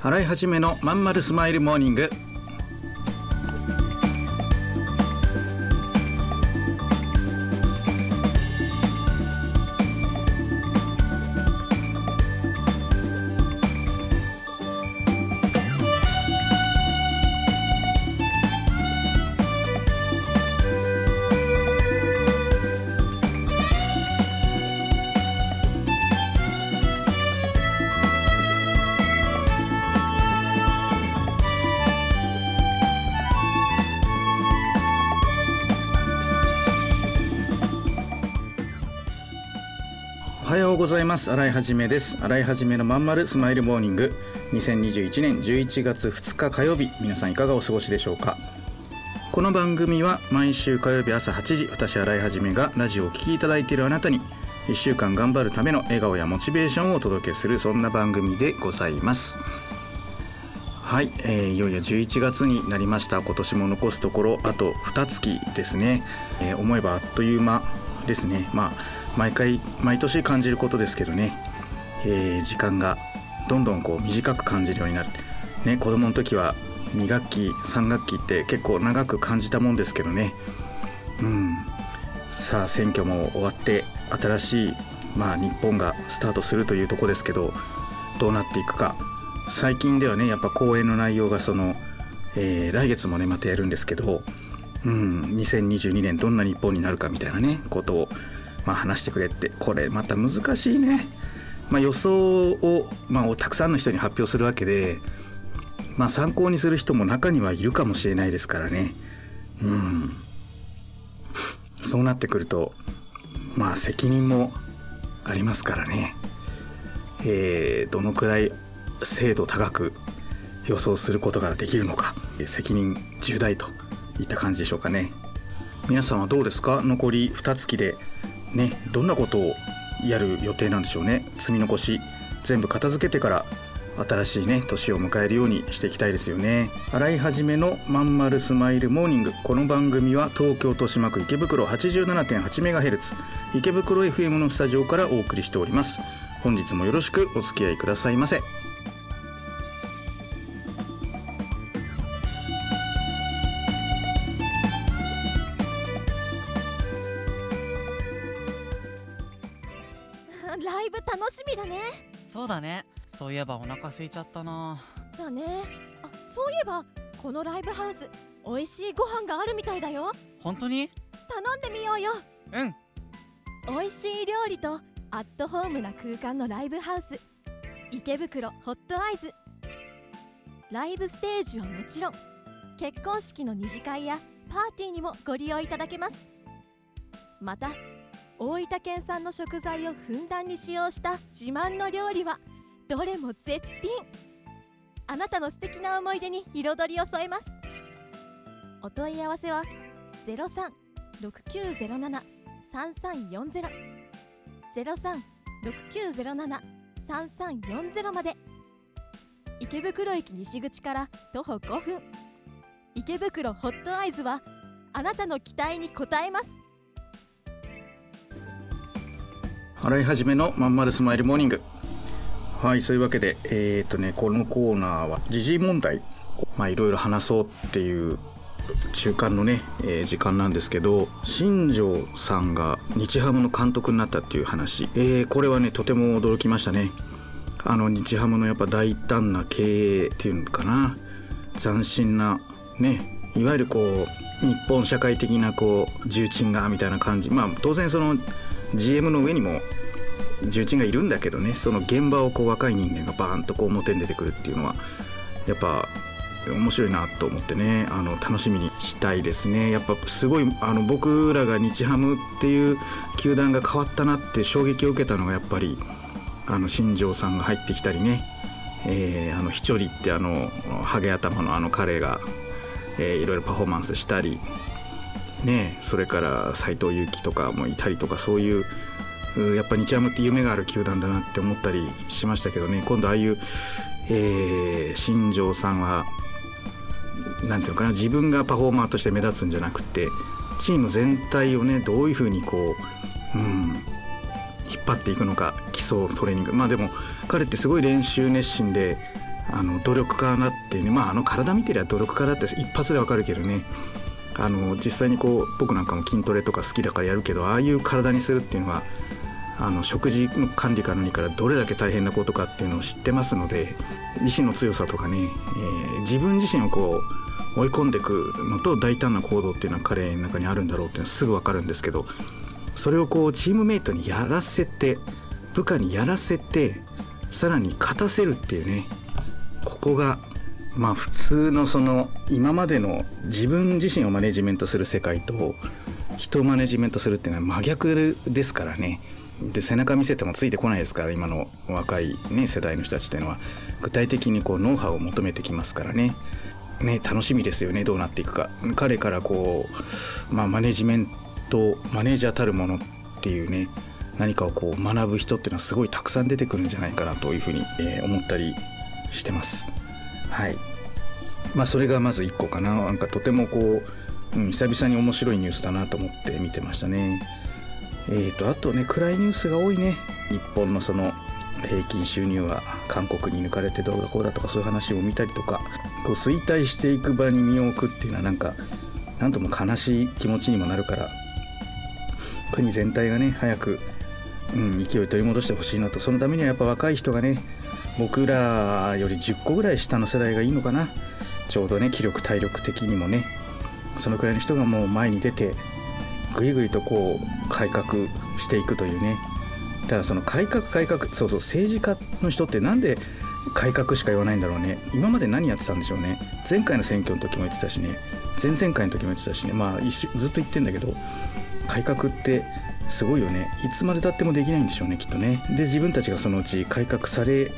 払い始めのまんまるスマイルモーニング。ございます。新井はじめです。新井はじめのまんまるスマイルモーニング。2021年11月2日火曜日皆さんいかがお過ごしでしょうか。この番組は毎週火曜日朝8時私新井はじめがラジオを聴きいただいているあなたに1週間頑張るための笑顔やモチベーションをお届けするそんな番組でございます。はい、えーいよいよ11月になりました。今年も残すところあと2月ですね、えー思えばあっという間ですね。まあ毎回毎年感じることですけどね、えー時間がどんどんこう短く感じるようになる。ね子供の時は2学期3学期って結構長く感じたもんですけどね。うん。さあ選挙も終わって新しい、まあ、日本がスタートするというとこですけどどうなっていくか。最近ではねやっぱ講演の内容がその、えー来月もねまたやるんですけど、うん、2022年どんな日本になるかみたいなねことを、まあ、話してくれって。これまた難しいね、まあ、予想を、まあ、たくさんの人に発表するわけで、まあ、参考にする人も中にはいるかもしれないですからね。うん。そうなってくるとまあ責任もありますからね、えーどのくらい精度高く予想することができるのか。責任重大といった感じでしょうかね。皆さんはどうですか？残り2月でねどんなことをやる予定なんでしょうね。積み残し全部片付けてから新しいね年を迎えるようにしていきたいですよね。洗い始めのまんまるスマイルモーニング。この番組は東京豊島区池袋 87.8MHz 池袋 FM のスタジオからお送りしております。本日もよろしくお付き合いくださいませ。いえばお腹空いちゃったな。だね。あそういえばこのライブハウス美味しいご飯があるみたいだよ。本当に？頼んでみようよ。うん。美味しい料理とアットホームな空間のライブハウス。池袋ホットアイズライブステージはもちろん結婚式の二次会やパーティーにもご利用いただけます。また大分県産の食材をふんだんに使用した自慢の料理はどれも絶品。あなたの素敵な思い出に彩りを添えます。お問い合わせは036907 3340 036907-3340まで。池袋駅西口から徒歩5分。池袋ホットアイズはあなたの期待に応えます。洗い始めのまんまるスマイルモーニング。はいそういうわけでえっ、とねこのコーナーは時事問題まあいろいろ話そうっていう中間のね、えー時間なんですけど新庄さんが日ハムの監督になったっていう話、えーこれはねとても驚きましたね。あの日ハムのやっぱ大胆な経営っていうのかな。斬新なねいわゆるこう日本社会的なこう重鎮がみたいな感じ。まあ当然その GM の上にも重鎮がいるんだけどねその現場をこう若い人間がバーンとこう表に出てくるっていうのはやっぱ面白いなと思ってねあの楽しみにしたいですね。やっぱすごいあの僕らが日ハムっていう球団が変わったなって衝撃を受けたのがやっぱりあの新庄さんが入ってきたりね、えーあのひちょりってあのハゲ頭のあの彼が、えーいろいろパフォーマンスしたり。ねそれから斎藤佑樹とかもいたりとかそういううやっぱ日ハムって夢がある球団だなって思ったりしましたけどね。今度ああいう、えー新庄さんはなんていうのかな自分がパフォーマーとして目立つんじゃなくてチーム全体をねどういうふうにこう、うん、引っ張っていくのか基礎トレーニング。まあでも彼ってすごい練習熱心であの努力家だってねまああの体見てりゃ努力家だって一発でわかるけどね。あの実際にこう僕なんかも筋トレとか好きだからやるけどああいう体にするっていうのはあの食事の管理から何からどれだけ大変なことかっていうのを知ってますので意志の強さとかね、えー、自分自身をこう追い込んでいくのと大胆な行動っていうのは彼の中にあるんだろうっていうのはすぐ分かるんですけどそれをこうチームメイトにやらせて部下にやらせてさらに勝たせるっていうねここがまあ普通のその今までの自分自身をマネジメントする世界と人をマネジメントするっていうのは真逆ですからね。で背中見せてもついてこないですから今の若い、ね、世代の人たちっていうのは。具体的にこうノウハウを求めてきますからね。ね楽しみですよね。どうなっていくか。彼からこう、まあ、マネジメントマネージャーたるものっていうね何かをこう学ぶ人っていうのはすごいたくさん出てくるんじゃないかなというふうに、えー、思ったりしてます。はい。まあ、それがまず1個かな。なんかとてもこう、うん、久々に面白いニュースだなと思って見てましたね。えーと、あとね暗いニュースが多いね。日本のその平均収入は韓国に抜かれてどうだこうだとかそういう話を見たりとかこう衰退していく場に身を置くっていうのはなんか何とも悲しい気持ちにもなるから国全体がね早く、うん、勢い取り戻してほしいなと。そのためにはやっぱ若い人がね僕らより10個ぐらい下の世代がいいのかな。ちょうどね気力体力的にもねそのくらいの人がもう前に出てぐいぐいとこう改革していくというね。だその改革改革そうそう政治家の人ってなんで改革しか言わないんだろうね。今まで何やってたんでしょうね。前回の選挙の時も言ってたしね。前々回の時も言ってたしね。まあずっと言ってんだけど改革ってすごいよね。いつまでたってもできないんでしょうねきっとね。で自分たちがそのうち改革され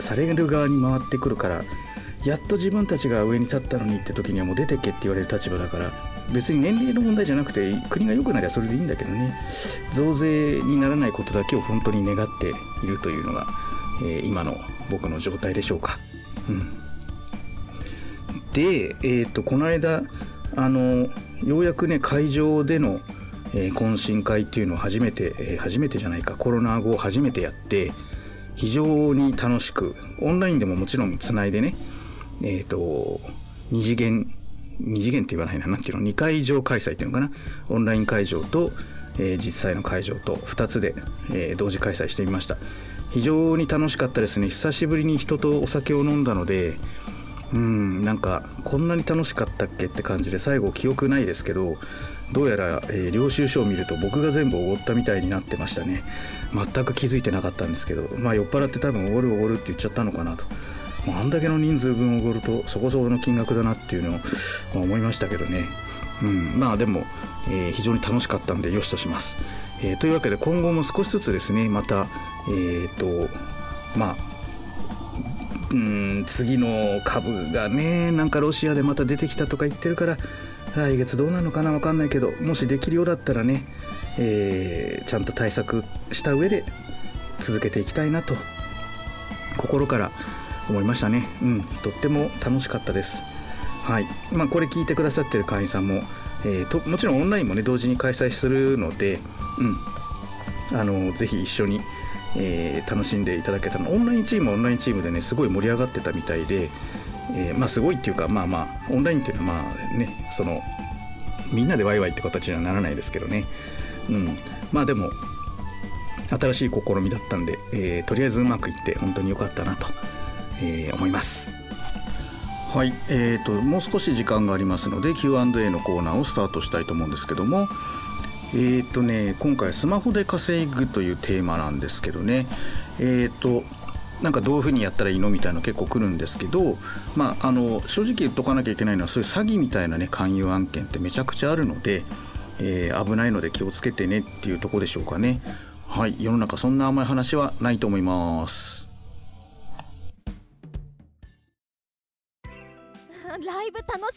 される側に回ってくるからやっと自分たちが上に立ったのにって時にはもう出てけって言われる立場だから別に年齢の問題じゃなくて国が良くなりゃそれでいいんだけどね増税にならないことだけを本当に願っているというのが、えー、今の僕の状態でしょうか。うん、で、えーと、この間あのようやくね会場での、えー、懇親会っていうのを初めて、えー、初めてじゃないかコロナ後初めてやって非常に楽しくオンラインでももちろんつないでねえっ、ー、と二次元二次元って言わないな何ていうの？2会場開催っていうのかな？オンライン会場と、えー、実際の会場と2つで、えー、同時開催してみました。非常に楽しかったですね。久しぶりに人とお酒を飲んだのでうんなんかこんなに楽しかったっけって感じで最後記憶ないですけどどうやら、えー、領収書を見ると僕が全部おごったみたいになってましたね。全く気づいてなかったんですけどまあ酔っ払って多分おごるおごるって言っちゃったのかなと。あんだけの人数分おごるとそこそこの金額だなっていうのを思いましたけどね、うん、まあでも、えー、非常に楽しかったんでよしとします、えー、というわけで今後も少しずつですねまたえっ、ー、とまあうん次の株がねなんかロシアでまた出てきたとか言ってるから来月どうなるのかな分かんないけどもしできるようだったらね、えー、ちゃんと対策した上で続けていきたいなと心から思いましたね。うん。とっても楽しかったです。はい。まあこれ聞いてくださってる会員さんも、えー、ともちろんオンラインもね同時に開催するのでうん。あのぜひ一緒に、えー、楽しんでいただけたの。オンラインチームはオンラインチームでねすごい盛り上がってたみたいで、えー、まあすごいっていうかまあまあオンラインっていうのはまあねそのみんなでワイワイって形にはならないですけどね。うん。まあでも新しい試みだったんで、えー、とりあえずうまくいって本当に良かったなとえー、思います。はい、えーと、もう少し時間がありますので Q&A のコーナーをスタートしたいと思うんですけども、えーとね、今回スマホで稼ぐというテーマなんですけどね、えーと、なんかどういうふうにやったらいいのみたいなの結構来るんですけど、まあ、あの正直言っとかなきゃいけないのはそういう詐欺みたいな、ね、勧誘案件ってめちゃくちゃあるので、えー、危ないので気をつけてねっていうとこでしょうかね。はい、世の中そんな甘い話はないと思います。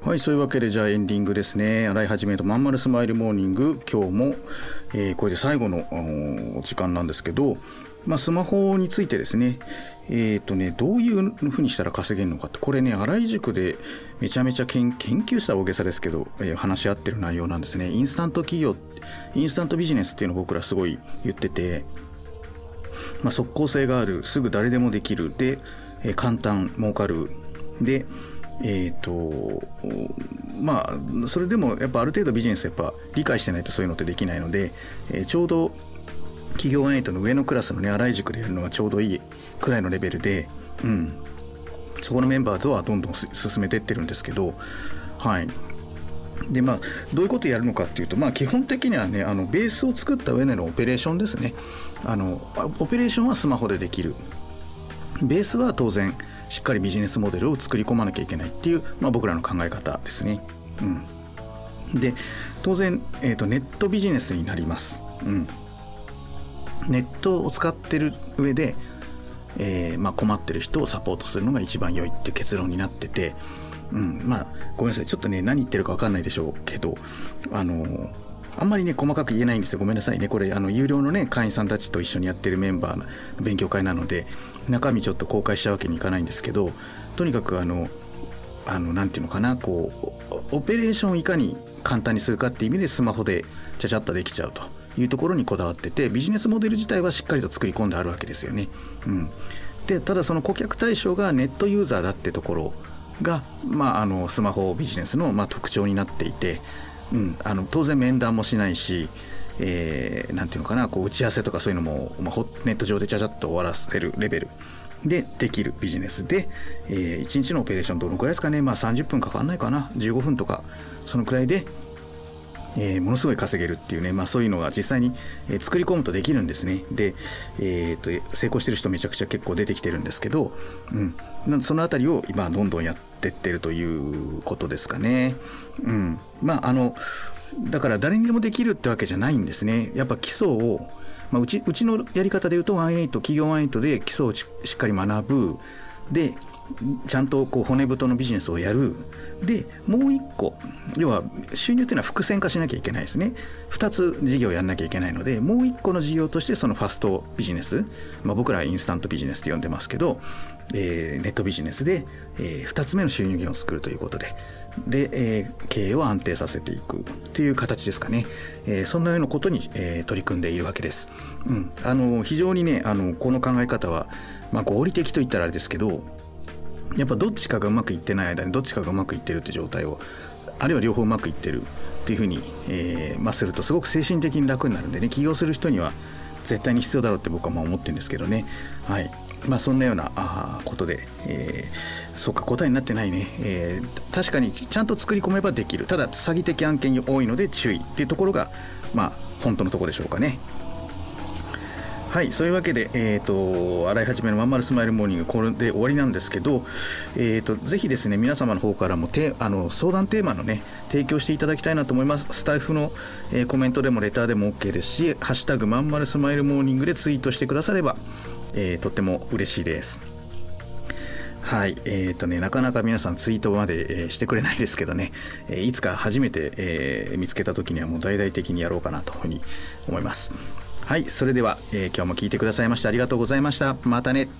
はいそういうわけでじゃあエンディングですね。洗い始めとまんまるスマイルモーニング。今日も、えー、これで最後の時間なんですけどまあ、スマホについてですね、えーとね、どういうふうにしたら稼げるのかって、これね、荒井塾でめちゃめちゃ研究した大げさですけど、えー、話し合ってる内容なんですね。インスタント企業、インスタントビジネスっていうのを僕らすごい言ってて、まあ、即効性がある、すぐ誰でもできる、で、えー、簡単、儲かる、で、えーとまあ、それでもやっぱある程度ビジネスやっぱ理解してないとそういうのってできないので、えー、ちょうど企業エイトの上のクラスのね荒井塾でやるのがちょうどいいくらいのレベルで、うん、そこのメンバーとはどんどん進めていってるんですけどはい。でまあどういうことをやるのかっていうとまあ基本的にはねあのベースを作った上でのオペレーションですね。あのオペレーションはスマホでできる。ベースは当然しっかりビジネスモデルを作り込まなきゃいけないっていう、まあ、僕らの考え方ですね。うん、で当然、えーと、ネットビジネスになります。うん、ネットを使ってる上で、えーまあ、困ってる人をサポートするのが一番良いっていう結論になってて、うん、まあごめんなさいちょっとね何言ってるか分かんないでしょうけどあのーあんまりね細かく言えないんですよ。ごめんなさいね。これあの有料のね会員さんたちと一緒にやってるメンバーの勉強会なので中身ちょっと公開しちゃうわけにいかないんですけどとにかくあのあのなんていうのかなこうオペレーションをいかに簡単にするかっていう意味でスマホでちゃちゃっとできちゃうと。いうところにこだわっててビジネスモデル自体はしっかりと作り込んであるわけですよね。うん、でただその顧客対象がネットユーザーだってところが、まあ、あのスマホビジネスのまあ特徴になっていて、うん、あの当然面談もしないしえー、なんていうのかなこう打ち合わせとかそういうのも、まあ、ネット上でちゃちゃっと終わらせるレベル。でできるビジネス。で、えー、1日のオペレーションどのくらいですかね。まあ30分かかんないかな。15分とかそのくらいでえー、ものすごい稼げるっていうね、まあ、そういうのが実際に、え、作り込むとできるんですね。で、えーと、成功してる人めちゃくちゃ結構出てきてるんですけど、うん、その辺りを今どんどんやってってるということですかね。うん、まああのだから誰にでもできるってわけじゃないんですね。やっぱ基礎を、まあ、うちうちのやり方で言うと18企業18で基礎をしっかり学ぶでちゃんとこう骨太のビジネスをやる。でもう一個要は収入というのは伏線化しなきゃいけないですね。2つ事業をやんなきゃいけないのでもう一個の事業としてそのファストビジネス、まあ、僕らはインスタントビジネスと呼んでますけど、えー、ネットビジネスで、えー、2つ目の収入源を作るということで。で、えー、経営を安定させていくという形ですかね、えー、そんなようなことに、えー、取り組んでいるわけです、うん、あの非常にねあのこの考え方は、まあ、合理的といったらあれですけどやっぱどっちかがうまくいってない間にどっちかがうまくいってるって状態をあるいは両方うまくいってるっていうふうに、えーまあ、するとすごく精神的に楽になるんでね起業する人には絶対に必要だろうって僕はまあ思ってるんですけどね。はい。まあそんなようなあことで、えー、そうか答えになってないね、えー、確かにちゃんと作り込めばできる。ただ詐欺的案件に多いので注意っていうところがまあ本当のところでしょうかね。はいそういうわけで、えーと、新井一のまんまるスマイルモーニングこれで終わりなんですけど、えーと、ぜひですね皆様の方からもてあの相談テーマのね提供していただきたいなと思いますスタッフの、えー、コメントでもレターでも OK ですし「ハッシュタグまんまるスマイルモーニング」でツイートしてくだされば、えー、とっても嬉しいですはい、えーとね、なかなか皆さんツイートまで、えー、してくれないですけどね、えー、いつか初めて、えー、見つけた時にはもう大々的にやろうかなというふうに思います。はいそれでは、えー、今日も聞いてくださいましてありがとうございました。またね。